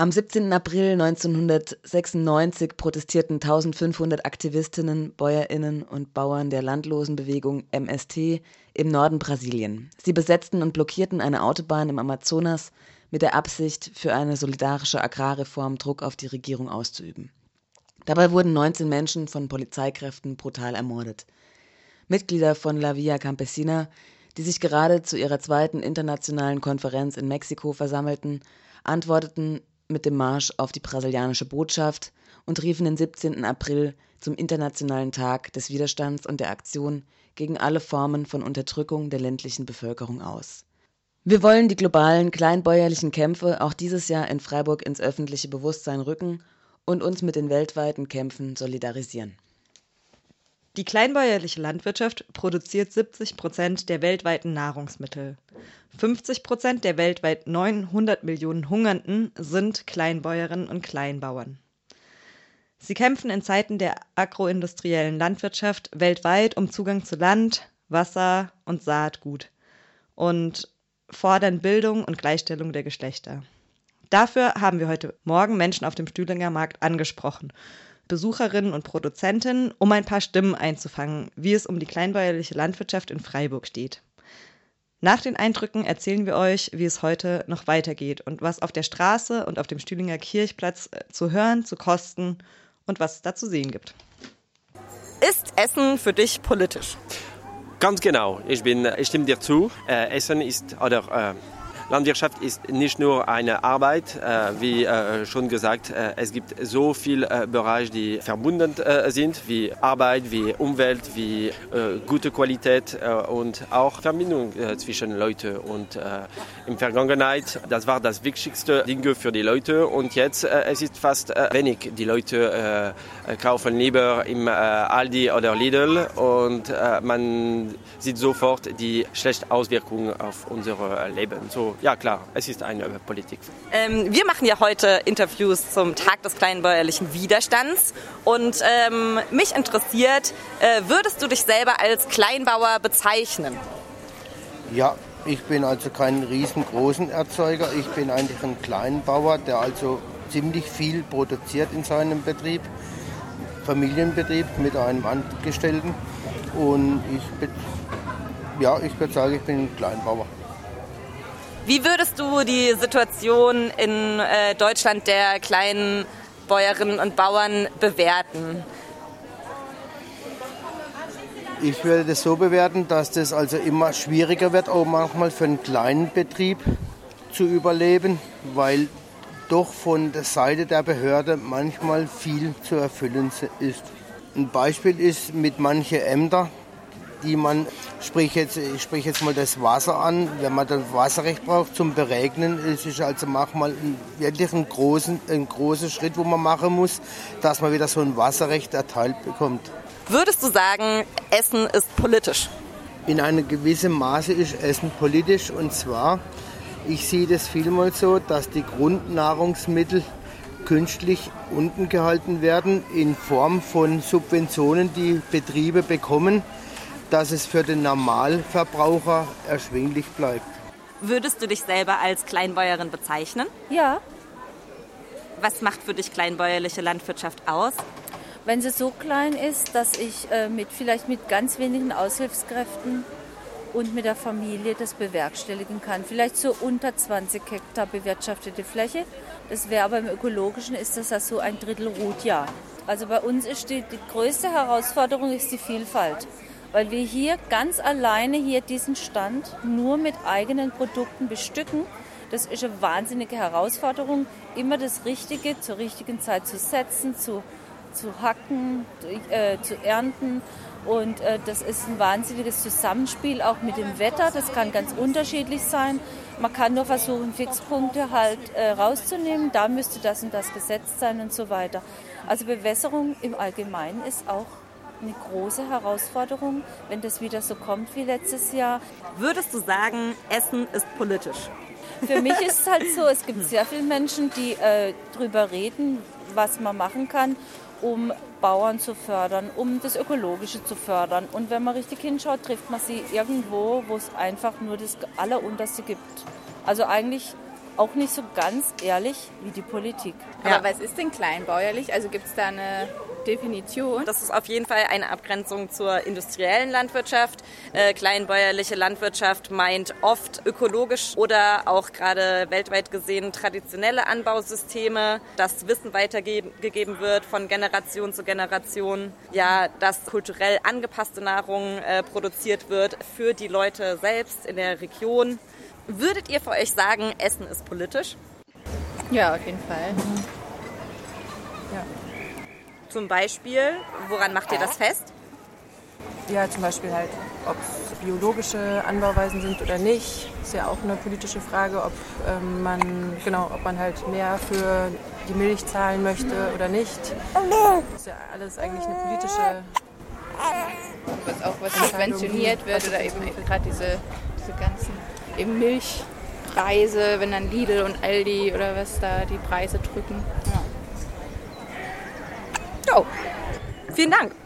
Am 17. April 1996 protestierten 1500 Aktivistinnen, Bäuerinnen und Bauern der Landlosenbewegung MST im Norden Brasilien. Sie besetzten und blockierten eine Autobahn im Amazonas mit der Absicht, für eine solidarische Agrarreform Druck auf die Regierung auszuüben. Dabei wurden 19 Menschen von Polizeikräften brutal ermordet. Mitglieder von La Via Campesina, die sich gerade zu ihrer zweiten internationalen Konferenz in Mexiko versammelten, antworteten mit dem Marsch auf die brasilianische Botschaft und riefen den 17. April zum Internationalen Tag des Widerstands und der Aktion gegen alle Formen von Unterdrückung der ländlichen Bevölkerung aus. Wir wollen die globalen kleinbäuerlichen Kämpfe auch dieses Jahr in Freiburg ins öffentliche Bewusstsein rücken und uns mit den weltweiten Kämpfen solidarisieren. Die kleinbäuerliche Landwirtschaft produziert 70 Prozent der weltweiten Nahrungsmittel. 50 Prozent der weltweit 900 Millionen Hungernden sind Kleinbäuerinnen und Kleinbauern. Sie kämpfen in Zeiten der agroindustriellen Landwirtschaft weltweit um Zugang zu Land, Wasser und Saatgut und fordern Bildung und Gleichstellung der Geschlechter. Dafür haben wir heute Morgen Menschen auf dem Stühlinger Markt angesprochen Besucherinnen und Produzentinnen, um ein paar Stimmen einzufangen, wie es um die kleinbäuerliche Landwirtschaft in Freiburg steht. Nach den Eindrücken erzählen wir euch, wie es heute noch weitergeht und was auf der Straße und auf dem Stühlinger Kirchplatz äh, zu hören, zu kosten und was es da zu sehen gibt. Ist Essen für dich politisch? Ganz genau. Ich, bin, ich stimme dir zu. Äh, Essen ist oder äh, Landwirtschaft ist nicht nur eine Arbeit, äh, wie äh, schon gesagt, äh, es gibt so viele Bereiche, die verbunden sind, wie Arbeit, wie Umwelt, wie gute Qualität und auch Verbindung zwischen Leuten. Und in Vergangenheit, das war das wichtigste Ding für die Leute und jetzt es ist fast wenig. Die Leute kaufen lieber im Aldi oder Lidl und man sieht sofort die schlechten Auswirkungen auf unser Leben. So, ja klar, es ist eine Politik. Ähm, wir machen ja heute Interviews zum Tag des kleinbäuerlichen Widerstands und ähm, mich interessiert, äh, würdest du dich selber als Kleinbauer bezeichnen? Ja, ich bin also kein riesengroßen Erzeuger. Ich bin eigentlich ein Kleinbauer, der also ziemlich viel produziert in seinem Betrieb. Familienbetrieb mit einem Angestellten. Und ich, ja, ich würde sagen, ich bin ein Kleinbauer. Wie würdest du die Situation in äh, Deutschland der kleinen Bäuerinnen und Bauern bewerten? Ich würde das so bewerten, dass das also immer schwieriger wird, auch manchmal für einen kleinen Betrieb zu überleben, weil doch von der Seite der Behörde manchmal viel zu erfüllen ist. Ein Beispiel ist mit manchen Ämtern, die man, sprich jetzt, ich spreche jetzt mal das Wasser an, wenn man das Wasserrecht braucht zum Beregnen, ist es also manchmal wirklich ein, großen, ein großer Schritt, wo man machen muss, dass man wieder so ein Wasserrecht erteilt bekommt. Würdest du sagen, Essen ist politisch? In einem gewissen Maße ist Essen politisch und zwar, ich sehe das vielmal so, dass die Grundnahrungsmittel künstlich unten gehalten werden in Form von Subventionen, die Betriebe bekommen dass es für den Normalverbraucher erschwinglich bleibt. Würdest du dich selber als Kleinbäuerin bezeichnen? Ja. Was macht für dich kleinbäuerliche Landwirtschaft aus? Wenn sie so klein ist, dass ich äh, mit, vielleicht mit ganz wenigen Aushilfskräften und mit der Familie das bewerkstelligen kann. Vielleicht so unter 20 Hektar bewirtschaftete Fläche. Das wäre aber im ökologischen ist das ja so ein Drittel Rutjahr. Also bei uns ist die, die größte Herausforderung ist die Vielfalt weil wir hier ganz alleine hier diesen Stand nur mit eigenen Produkten bestücken. Das ist eine wahnsinnige Herausforderung, immer das Richtige zur richtigen Zeit zu setzen, zu, zu hacken, äh, zu ernten. Und äh, das ist ein wahnsinniges Zusammenspiel auch mit dem Wetter. Das kann ganz unterschiedlich sein. Man kann nur versuchen, Fixpunkte halt äh, rauszunehmen. Da müsste das und das gesetzt sein und so weiter. Also Bewässerung im Allgemeinen ist auch eine große Herausforderung, wenn das wieder so kommt wie letztes Jahr. Würdest du sagen, Essen ist politisch? Für mich ist es halt so, es gibt sehr viele Menschen, die äh, darüber reden, was man machen kann, um Bauern zu fördern, um das Ökologische zu fördern. Und wenn man richtig hinschaut, trifft man sie irgendwo, wo es einfach nur das Allerunterste gibt. Also eigentlich auch nicht so ganz ehrlich wie die Politik. Aber ja. was ist denn kleinbäuerlich? Also gibt es da eine Definition? Das ist auf jeden Fall eine Abgrenzung zur industriellen Landwirtschaft. Äh, kleinbäuerliche Landwirtschaft meint oft ökologisch oder auch gerade weltweit gesehen traditionelle Anbausysteme, dass Wissen weitergegeben wird von Generation zu Generation. Ja, dass kulturell angepasste Nahrung äh, produziert wird für die Leute selbst in der Region. Würdet ihr für euch sagen, Essen ist politisch? Ja, auf jeden Fall. Zum Beispiel, woran macht ihr das fest? Ja, zum Beispiel halt, ob es biologische Anbauweisen sind oder nicht. Ist ja auch eine politische Frage, ob ähm, man genau, ob man halt mehr für die Milch zahlen möchte oder nicht. Ist ja alles eigentlich eine politische. Was auch was subventioniert wird oder eben gerade diese, diese ganzen eben Milchpreise, wenn dann Lidl und Aldi oder was da die Preise drücken. Ja. Vielen Dank.